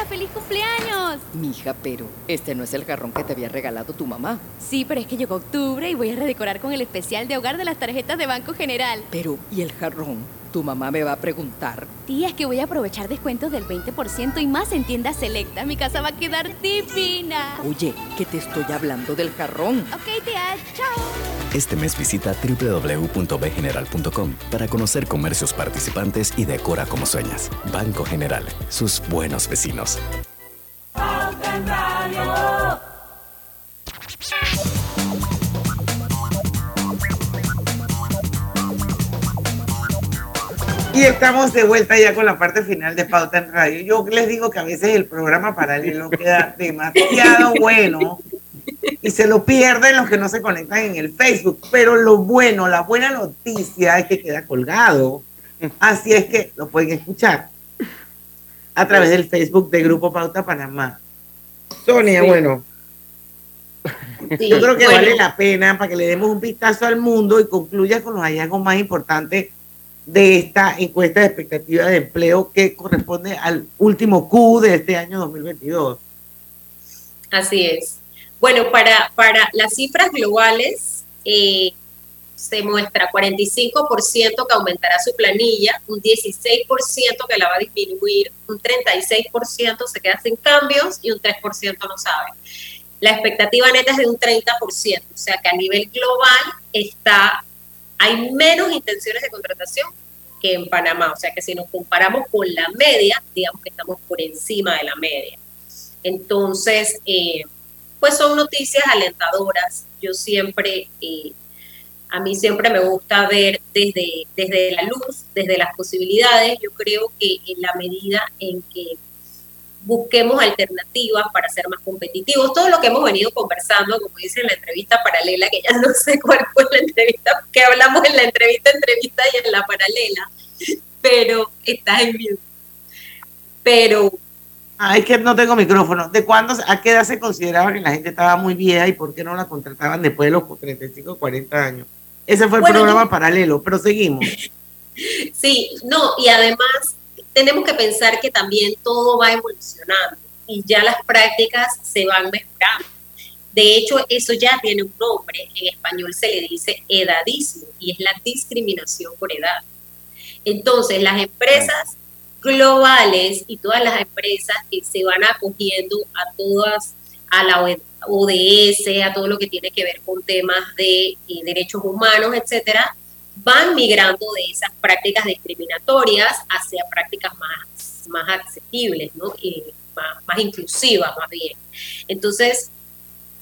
Feliz cumpleaños. Mija, pero este no es el jarrón que te había regalado tu mamá. Sí, pero es que llegó octubre y voy a redecorar con el especial de hogar de las tarjetas de Banco General. Pero, ¿y el jarrón? Tu mamá me va a preguntar. Tía, es que voy a aprovechar descuentos del 20% y más en tiendas selectas. Mi casa va a quedar divina. Oye, que te estoy hablando del jarrón. Ok, tía, chao. Este mes visita www.bgeneral.com para conocer comercios participantes y decora como sueñas. Banco General, sus buenos vecinos. Y estamos de vuelta ya con la parte final de Pauta en Radio. Yo les digo que a veces el programa paralelo queda demasiado bueno y se lo pierden los que no se conectan en el Facebook. Pero lo bueno, la buena noticia es que queda colgado. Así es que lo pueden escuchar a través del Facebook de Grupo Pauta Panamá. Sonia, Sí. bueno, Yo creo que vale la pena para que le demos un vistazo al mundo y concluya con los hallazgos más importantes de esta encuesta de expectativa de empleo que corresponde al último Q de este año 2022. Así es. Bueno, para, para las cifras globales, eh, se muestra 45% que aumentará su planilla, un 16% que la va a disminuir, un 36% se queda sin cambios y un 3% no sabe. La expectativa neta es de un 30%, o sea que a nivel global está, hay menos intenciones de contratación que en Panamá, o sea que si nos comparamos con la media, digamos que estamos por encima de la media. Entonces, eh, pues son noticias alentadoras. Yo siempre eh, a mí siempre me gusta ver desde, desde la luz, desde las posibilidades. Yo creo que en la medida en que busquemos alternativas para ser más competitivos, todo lo que hemos venido conversando, como dice en la entrevista paralela, que ya no sé cuál fue la entrevista, que hablamos en la entrevista, entrevista y en la paralela, pero estás en mute. Pero Ah, es que no tengo micrófono. ¿De cuándo, a qué edad se consideraba que la gente estaba muy vieja y por qué no la contrataban después de los 35 o 40 años? Ese fue el programa paralelo, pero seguimos. Sí, no, y además tenemos que pensar que también todo va evolucionando y ya las prácticas se van mejorando. De hecho, eso ya tiene un nombre. En español se le dice edadismo y es la discriminación por edad. Entonces, las empresas globales y todas las empresas que se van acogiendo a todas, a la ODS, a todo lo que tiene que ver con temas de eh, derechos humanos, etcétera, van migrando de esas prácticas discriminatorias hacia prácticas más, más accesibles, ¿no? más, inclusivas, más bien. Entonces,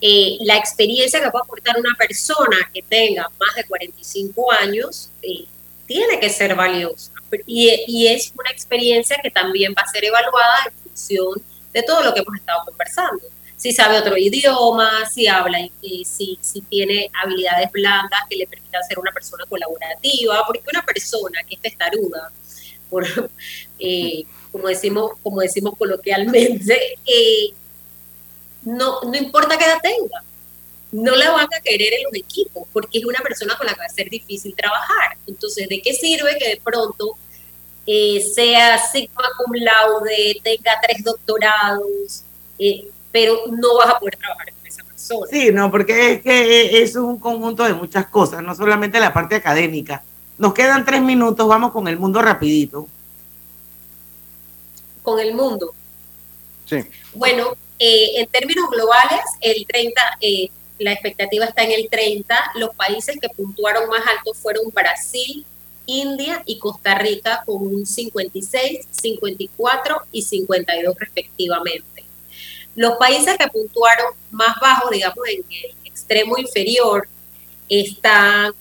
eh, la experiencia que puede aportar una persona que tenga más de 45 años eh, tiene que ser valiosa. Y, y, es una experiencia que también va a ser evaluada en función de todo lo que hemos estado conversando si sabe otro idioma, si habla, y si, si tiene habilidades blandas que le permitan ser una persona colaborativa, porque una persona que es testaruda, por, eh, como, decimos, como decimos coloquialmente, eh, no, no importa qué edad tenga, no la van a querer en los equipos, porque es una persona con la que va a ser difícil trabajar. Entonces, ¿de qué sirve que de pronto eh, sea sigma cum laude, tenga tres doctorados? Pero no vas a poder trabajar con esa persona. Sí, no, porque es que eso es un conjunto de muchas cosas, no solamente la parte académica. Nos quedan tres minutos, vamos con el mundo rapidito. Con el mundo. Sí. Bueno, eh, en términos globales, el 30, eh, la expectativa está en el 30. Los países que puntuaron más alto fueron Brasil, India y Costa Rica con un 56, 54 y 52 respectivamente. Los países que puntuaron más bajo, digamos, en el extremo inferior, están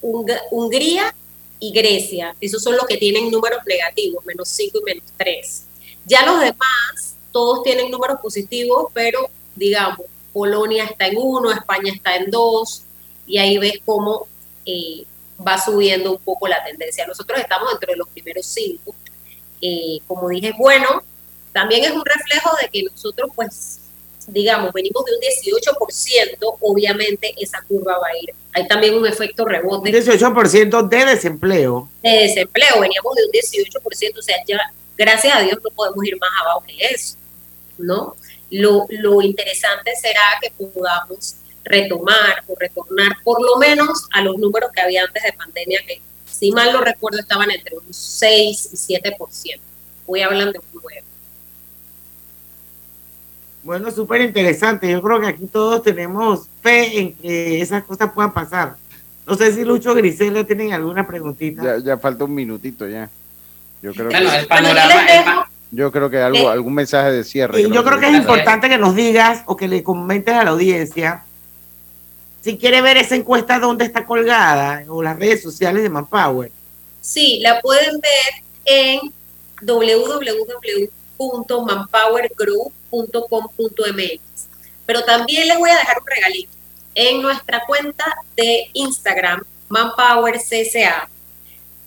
Hungría y Grecia. Esos son los que tienen números negativos, menos 5 y menos 3. Ya los demás, todos tienen números positivos, pero digamos, Polonia está en 1, España está en 2, y ahí ves cómo eh, va subiendo un poco la tendencia. Nosotros estamos entre los primeros 5. Eh, como dije, bueno, también es un reflejo de que nosotros, pues, digamos, venimos de un 18%, obviamente esa curva va a ir. Hay también un efecto rebote. 18% de desempleo. De desempleo, veníamos de un 18%, o sea, ya, gracias a Dios, no podemos ir más abajo que eso, ¿no? Lo, lo interesante será que podamos retomar o retornar por lo menos a los números que había antes de pandemia, que si mal no recuerdo estaban entre un 6 y 7%. Voy hablando de un 9%. Bueno, súper interesante. Yo creo que aquí todos tenemos fe en que esas cosas puedan pasar. No sé si Lucho o Grisela tienen alguna preguntita. Ya, ya falta un minutito ya. Yo creo que, el panorama, yo creo que algo, algún mensaje de cierre. yo creo que es importante que nos digas o que le comentes a la audiencia si quiere ver esa encuesta dónde está colgada o las redes sociales de Manpower. Sí, la pueden ver en www.manpowergroup .com.mx. Pero también les voy a dejar un regalito. En nuestra cuenta de Instagram, Manpower CSA,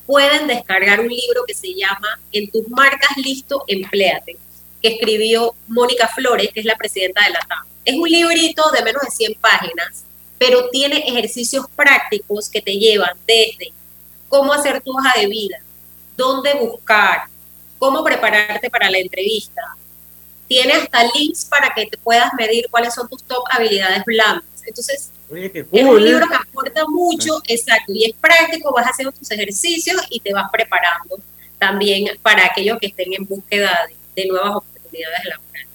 pueden descargar un libro que se llama En tus marcas listo, empléate, que escribió Mónica Flores, que es la presidenta de la TAM. Es un librito de menos de 100 páginas, pero tiene ejercicios prácticos que te llevan desde cómo hacer tu hoja de vida, dónde buscar, cómo prepararte para la entrevista. Tiene hasta links para que te puedas medir cuáles son tus top habilidades blandas. Entonces, es un libro que aporta mucho, exacto, y es práctico, vas haciendo tus ejercicios y te vas preparando también para aquellos que estén en búsqueda de, de nuevas oportunidades laborales.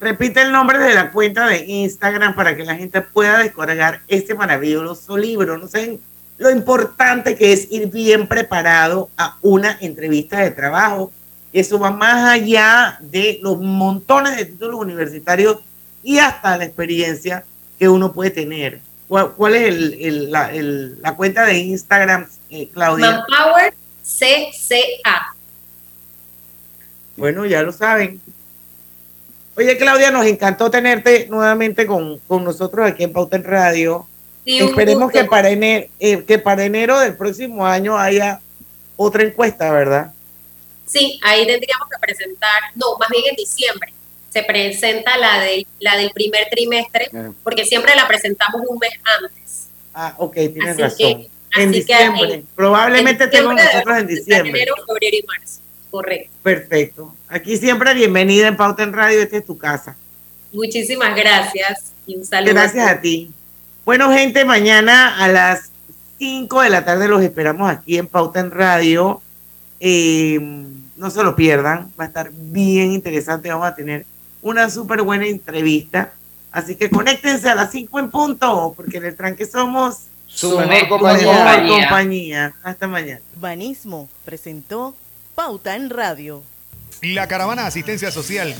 Repite el nombre de la cuenta de Instagram para que la gente pueda descargar este maravilloso libro. No sé lo importante que es ir bien preparado a una entrevista de trabajo. Eso va más allá de los montones de títulos universitarios y hasta la experiencia que uno puede tener. ¿Cuál, es el, la, la, cuenta de Instagram, eh, Claudia? Manpower CCA. Bueno, ya lo saben. Oye, Claudia, nos encantó tenerte nuevamente con, con nosotros aquí en Pauta en Radio. Esperemos que para, enero, eh, que para enero del próximo año haya otra encuesta, ¿verdad? Sí, ahí tendríamos que presentar, no, más bien en diciembre se presenta la, de, la del primer trimestre, porque siempre la presentamos un mes antes. Ah, ok, tienes razón. en diciembre. Probablemente tenemos nosotros en diciembre. Enero, febrero y marzo. Correcto. Perfecto. Aquí siempre bienvenida en Pauta en Radio, esta es tu casa. Muchísimas gracias y un saludo. Gracias a ti. Bueno, gente, mañana a las 5 de la tarde los esperamos aquí en Pauta en Radio. Eh, no se lo pierdan, va a estar bien interesante. Vamos a tener una súper buena entrevista. Así que conéctense a las 5 en punto, porque en el tranque somos su, mejor, compañía. compañía. Hasta mañana. Banismo presentó Pauta en Radio. La caravana asistencia social